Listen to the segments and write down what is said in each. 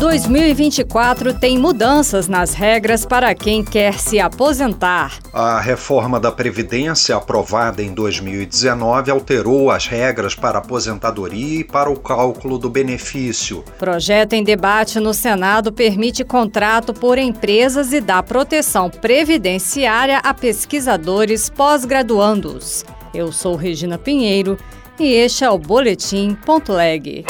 2024 tem mudanças nas regras para quem quer se aposentar. A reforma da Previdência, aprovada em 2019, alterou as regras para aposentadoria e para o cálculo do benefício. Projeto em debate no Senado permite contrato por empresas e dá proteção previdenciária a pesquisadores pós-graduandos. Eu sou Regina Pinheiro e este é o Boletim Ponto Leg.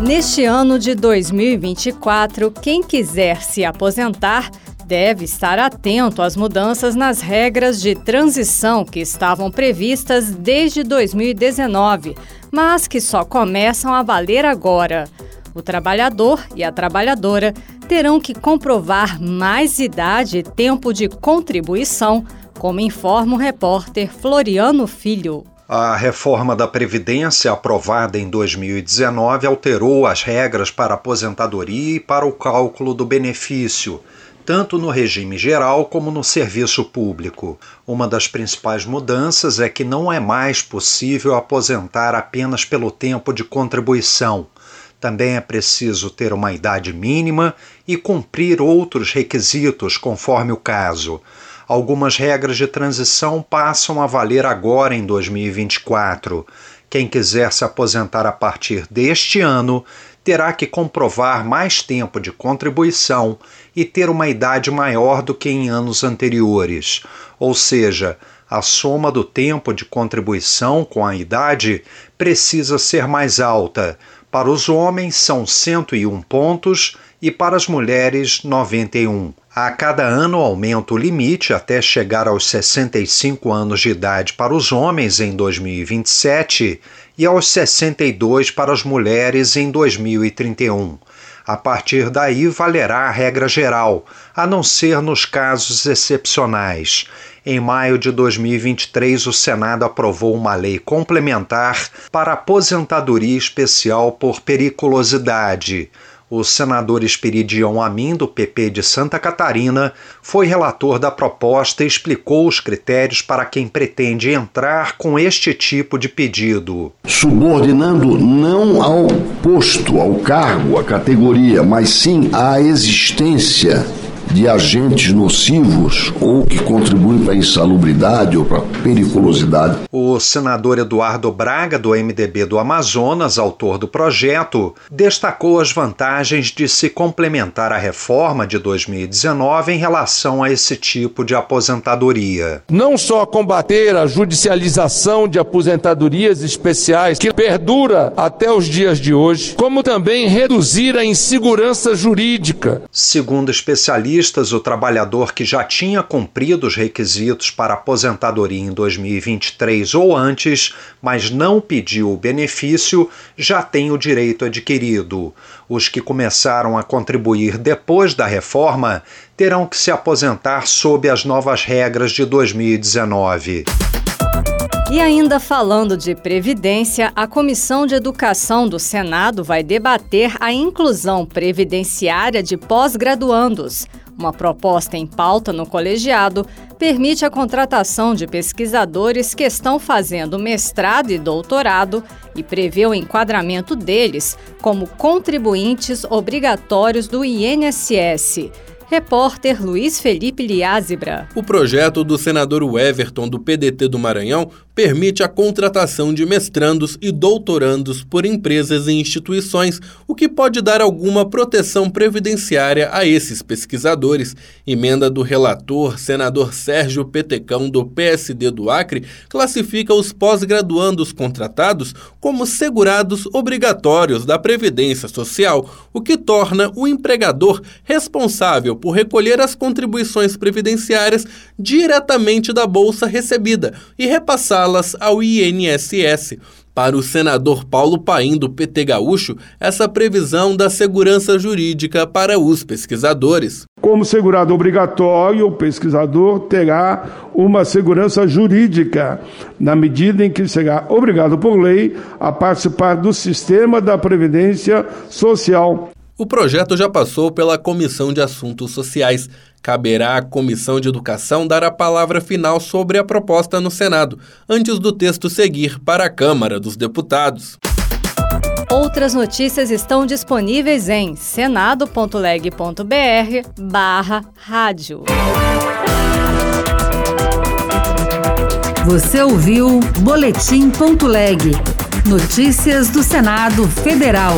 Neste ano de 2024, quem quiser se aposentar deve estar atento às mudanças nas regras de transição que estavam previstas desde 2019, mas que só começam a valer agora. O trabalhador e a trabalhadora terão que comprovar mais idade e tempo de contribuição, como informa o repórter Floriano Filho. A reforma da Previdência, aprovada em 2019, alterou as regras para aposentadoria e para o cálculo do benefício, tanto no regime geral como no serviço público. Uma das principais mudanças é que não é mais possível aposentar apenas pelo tempo de contribuição. Também é preciso ter uma idade mínima e cumprir outros requisitos, conforme o caso. Algumas regras de transição passam a valer agora em 2024. Quem quiser se aposentar a partir deste ano terá que comprovar mais tempo de contribuição e ter uma idade maior do que em anos anteriores, ou seja, a soma do tempo de contribuição com a idade precisa ser mais alta. Para os homens são 101 pontos e para as mulheres 91. A cada ano aumenta o limite até chegar aos 65 anos de idade para os homens em 2027 e aos 62 para as mulheres em 2031. A partir daí valerá a regra geral, a não ser nos casos excepcionais. Em maio de 2023, o Senado aprovou uma lei complementar para aposentadoria especial por periculosidade. O senador Esperidião Amin, do PP de Santa Catarina, foi relator da proposta e explicou os critérios para quem pretende entrar com este tipo de pedido. Subordinando não ao posto, ao cargo, à categoria, mas sim à existência de agentes nocivos ou que contribuem para a insalubridade ou para a periculosidade. O senador Eduardo Braga, do MDB do Amazonas, autor do projeto, destacou as vantagens de se complementar a reforma de 2019 em relação a esse tipo de aposentadoria. Não só combater a judicialização de aposentadorias especiais que perdura até os dias de hoje, como também reduzir a insegurança jurídica. Segundo especialistas, o trabalhador que já tinha cumprido os requisitos para aposentadoria em 2023 ou antes, mas não pediu o benefício, já tem o direito adquirido. Os que começaram a contribuir depois da reforma terão que se aposentar sob as novas regras de 2019. E ainda falando de previdência, a Comissão de Educação do Senado vai debater a inclusão previdenciária de pós-graduandos. Uma proposta em pauta no colegiado permite a contratação de pesquisadores que estão fazendo mestrado e doutorado e prevê o enquadramento deles como contribuintes obrigatórios do INSS. Repórter Luiz Felipe Liázebra. O projeto do senador Everton do PDT do Maranhão permite a contratação de mestrandos e doutorandos por empresas e instituições, o que pode dar alguma proteção previdenciária a esses pesquisadores. Emenda do relator, senador Sérgio Petecão, do PSD do Acre, classifica os pós-graduandos contratados como segurados obrigatórios da Previdência Social, o que torna o empregador responsável por recolher as contribuições previdenciárias diretamente da bolsa recebida e repassar las ao INSS. Para o senador Paulo Paim, do PT Gaúcho, essa previsão da segurança jurídica para os pesquisadores. Como segurado obrigatório, o pesquisador terá uma segurança jurídica, na medida em que será obrigado por lei a participar do sistema da Previdência Social. O projeto já passou pela Comissão de Assuntos Sociais. Caberá à Comissão de Educação dar a palavra final sobre a proposta no Senado, antes do texto seguir para a Câmara dos Deputados. Outras notícias estão disponíveis em senado.leg.br barra rádio. Você ouviu Boletim.leg. Notícias do Senado Federal.